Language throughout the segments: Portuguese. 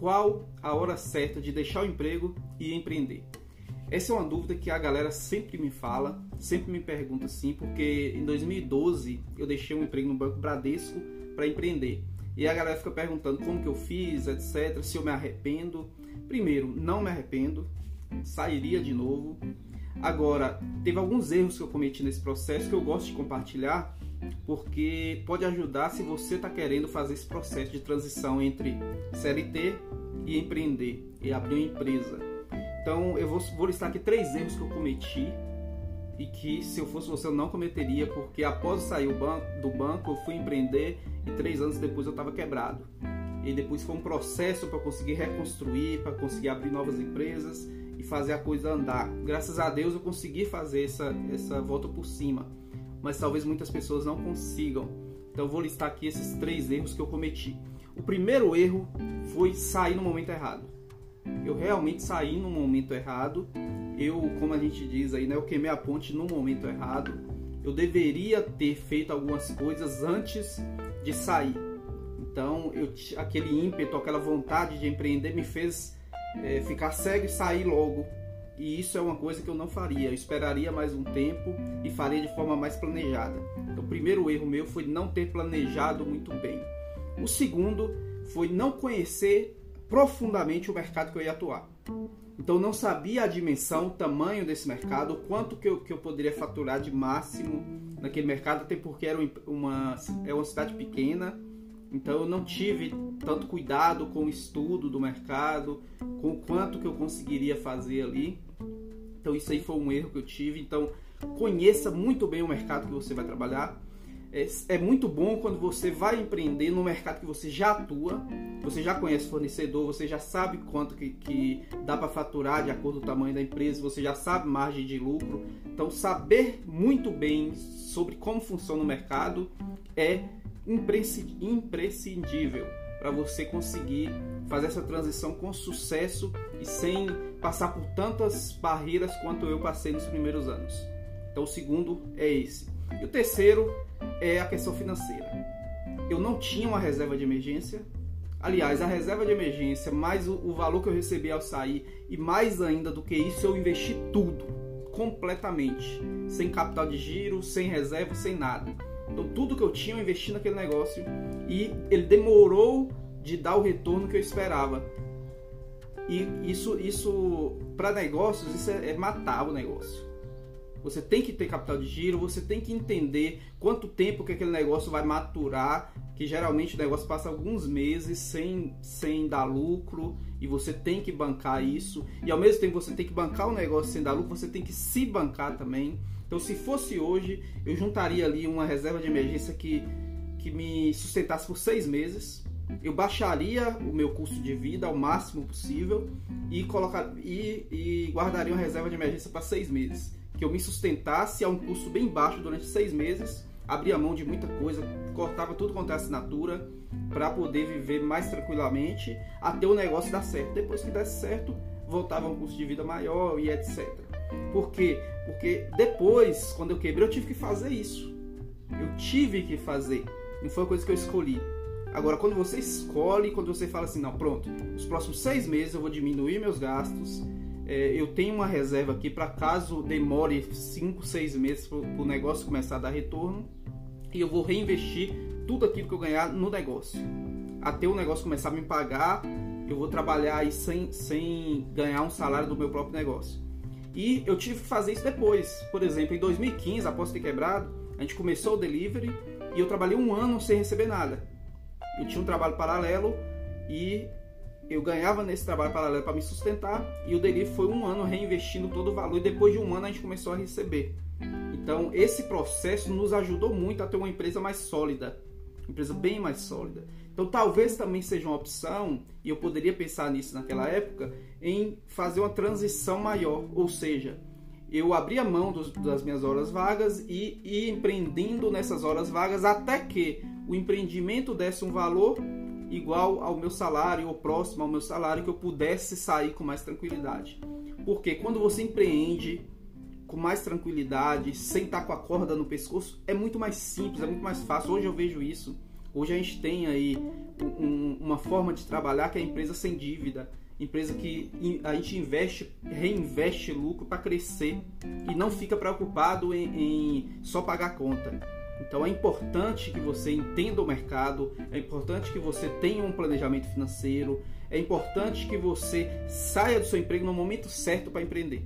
qual a hora certa de deixar o emprego e empreender? Essa é uma dúvida que a galera sempre me fala, sempre me pergunta assim, porque em 2012 eu deixei um emprego no Banco Bradesco para empreender. E a galera fica perguntando como que eu fiz, etc, se eu me arrependo. Primeiro, não me arrependo, sairia de novo. Agora, teve alguns erros que eu cometi nesse processo que eu gosto de compartilhar, porque pode ajudar se você está querendo fazer esse processo de transição entre CLT e empreender e abrir uma empresa. Então, eu vou, vou listar aqui três erros que eu cometi e que se eu fosse você eu não cometeria, porque após sair do banco eu fui empreender e três anos depois eu estava quebrado. E depois foi um processo para conseguir reconstruir, para conseguir abrir novas empresas e fazer a coisa andar. Graças a Deus eu consegui fazer essa, essa volta por cima, mas talvez muitas pessoas não consigam. Então eu vou listar aqui esses três erros que eu cometi. O primeiro erro foi sair no momento errado. Eu realmente saí no momento errado. Eu, como a gente diz aí, né, eu queimei a ponte no momento errado. Eu deveria ter feito algumas coisas antes de sair. Então, eu, aquele ímpeto, aquela vontade de empreender me fez é, ficar cego e sair logo. E isso é uma coisa que eu não faria. Eu esperaria mais um tempo e faria de forma mais planejada. Então, o primeiro erro meu foi não ter planejado muito bem. O segundo foi não conhecer profundamente o mercado que eu ia atuar. Então não sabia a dimensão, o tamanho desse mercado, quanto que eu, que eu poderia faturar de máximo naquele mercado, até porque era uma, é uma cidade pequena, então eu não tive tanto cuidado com o estudo do mercado, com o quanto que eu conseguiria fazer ali. Então isso aí foi um erro que eu tive. Então conheça muito bem o mercado que você vai trabalhar é, é, muito bom quando você vai empreender no mercado que você já atua, você já conhece fornecedor, você já sabe quanto que, que dá para faturar de acordo com o tamanho da empresa, você já sabe margem de lucro. Então, saber muito bem sobre como funciona o mercado é imprescindível para você conseguir fazer essa transição com sucesso e sem passar por tantas barreiras quanto eu passei nos primeiros anos. Então, o segundo é esse. E o terceiro é a questão financeira. Eu não tinha uma reserva de emergência. Aliás, a reserva de emergência, mais o, valor que eu recebi ao sair, e mais ainda do que isso, eu investi tudo, completamente. Sem capital de giro, sem reserva, sem nada. Então, tudo que eu tinha, eu investi naquele negócio e ele demorou de dar o retorno que eu esperava. E isso, isso para negócios, isso é, é matar o negócio. Você tem que ter capital de giro, você tem que entender quanto tempo que aquele negócio vai maturar, que geralmente o negócio passa alguns meses sem, sem dar lucro e você tem que bancar isso. E ao mesmo tempo você tem que bancar o negócio sem dar lucro, você tem que se bancar também. Então se fosse hoje, eu juntaria ali uma reserva de emergência que, que me sustentasse por seis meses. Eu baixaria o meu custo de vida ao máximo possível e, colocar, e, e guardaria uma reserva de emergência para seis meses que eu me sustentasse a um custo bem baixo durante seis meses, abria mão de muita coisa, cortava tudo quanto é assinatura para poder viver mais tranquilamente até o negócio dar certo. Depois que desse certo, voltava um custo de vida maior e etc. Por quê? Porque depois, quando eu quebrei, eu tive que fazer isso. Eu tive que fazer. Não foi uma coisa que eu escolhi. Agora, quando você escolhe, quando você fala assim, não, pronto, nos próximos seis meses eu vou diminuir meus gastos, é, eu tenho uma reserva aqui para caso demore 5, 6 meses para o negócio começar a dar retorno e eu vou reinvestir tudo aquilo que eu ganhar no negócio. Até o negócio começar a me pagar, eu vou trabalhar aí sem, sem ganhar um salário do meu próprio negócio. E eu tive que fazer isso depois. Por exemplo, em 2015, após ter quebrado, a gente começou o delivery e eu trabalhei um ano sem receber nada. Eu tinha um trabalho paralelo e eu ganhava nesse trabalho paralelo para me sustentar e o delivery foi um ano reinvestindo todo o valor e depois de um ano a gente começou a receber. Então esse processo nos ajudou muito a ter uma empresa mais sólida, empresa bem mais sólida. Então talvez também seja uma opção, e eu poderia pensar nisso naquela época, em fazer uma transição maior, ou seja, eu abria mão dos, das minhas horas vagas e ir empreendendo nessas horas vagas até que o empreendimento desse um valor igual ao meu salário ou próximo ao meu salário que eu pudesse sair com mais tranquilidade. Porque quando você empreende com mais tranquilidade, sem estar com a corda no pescoço, é muito mais simples, é muito mais fácil. Hoje eu vejo isso. Hoje a gente tem aí um, uma forma de trabalhar que é a empresa sem dívida, empresa que a gente investe, reinveste lucro para crescer e não fica preocupado em, em só pagar conta. Então é importante que você entenda o mercado, é importante que você tenha um planejamento financeiro, é importante que você saia do seu emprego no momento certo para empreender.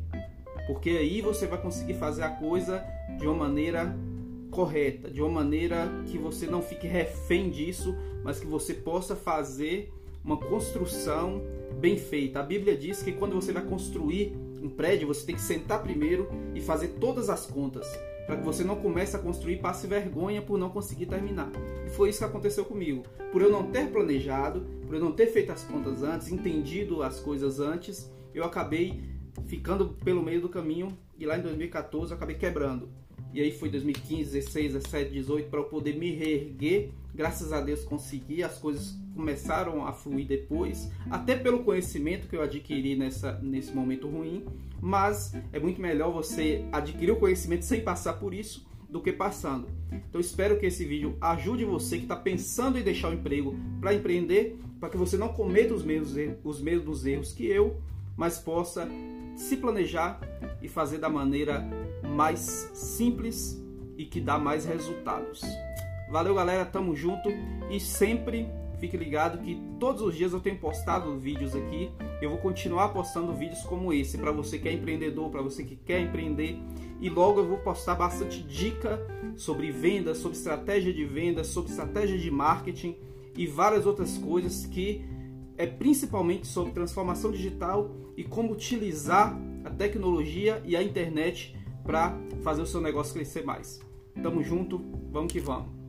Porque aí você vai conseguir fazer a coisa de uma maneira correta, de uma maneira que você não fique refém disso, mas que você possa fazer uma construção bem feita. A Bíblia diz que quando você vai construir um prédio, você tem que sentar primeiro e fazer todas as contas, para que você não comece a construir e passe vergonha por não conseguir terminar. E foi isso que aconteceu comigo. Por eu não ter planejado, por eu não ter feito as contas antes, entendido as coisas antes, eu acabei ficando pelo meio do caminho e lá em 2014 eu acabei quebrando. E aí foi 2015, 16, 17, 18 para eu poder me reerguer. Graças a Deus consegui, as coisas começaram a fluir depois, até pelo conhecimento que eu adquiri nessa, nesse momento ruim. Mas é muito melhor você adquirir o conhecimento sem passar por isso do que passando. Então espero que esse vídeo ajude você que está pensando em deixar o emprego para empreender, para que você não cometa os mesmos, os mesmos erros que eu, mas possa se planejar e fazer da maneira mais simples e que dá mais resultados. Valeu, galera, tamo junto e sempre fique ligado que todos os dias eu tenho postado vídeos aqui. Eu vou continuar postando vídeos como esse para você que é empreendedor, para você que quer empreender e logo eu vou postar bastante dica sobre vendas, sobre estratégia de vendas, sobre estratégia de marketing e várias outras coisas que é principalmente sobre transformação digital e como utilizar a tecnologia e a internet para fazer o seu negócio crescer mais. Tamo junto, vamos que vamos.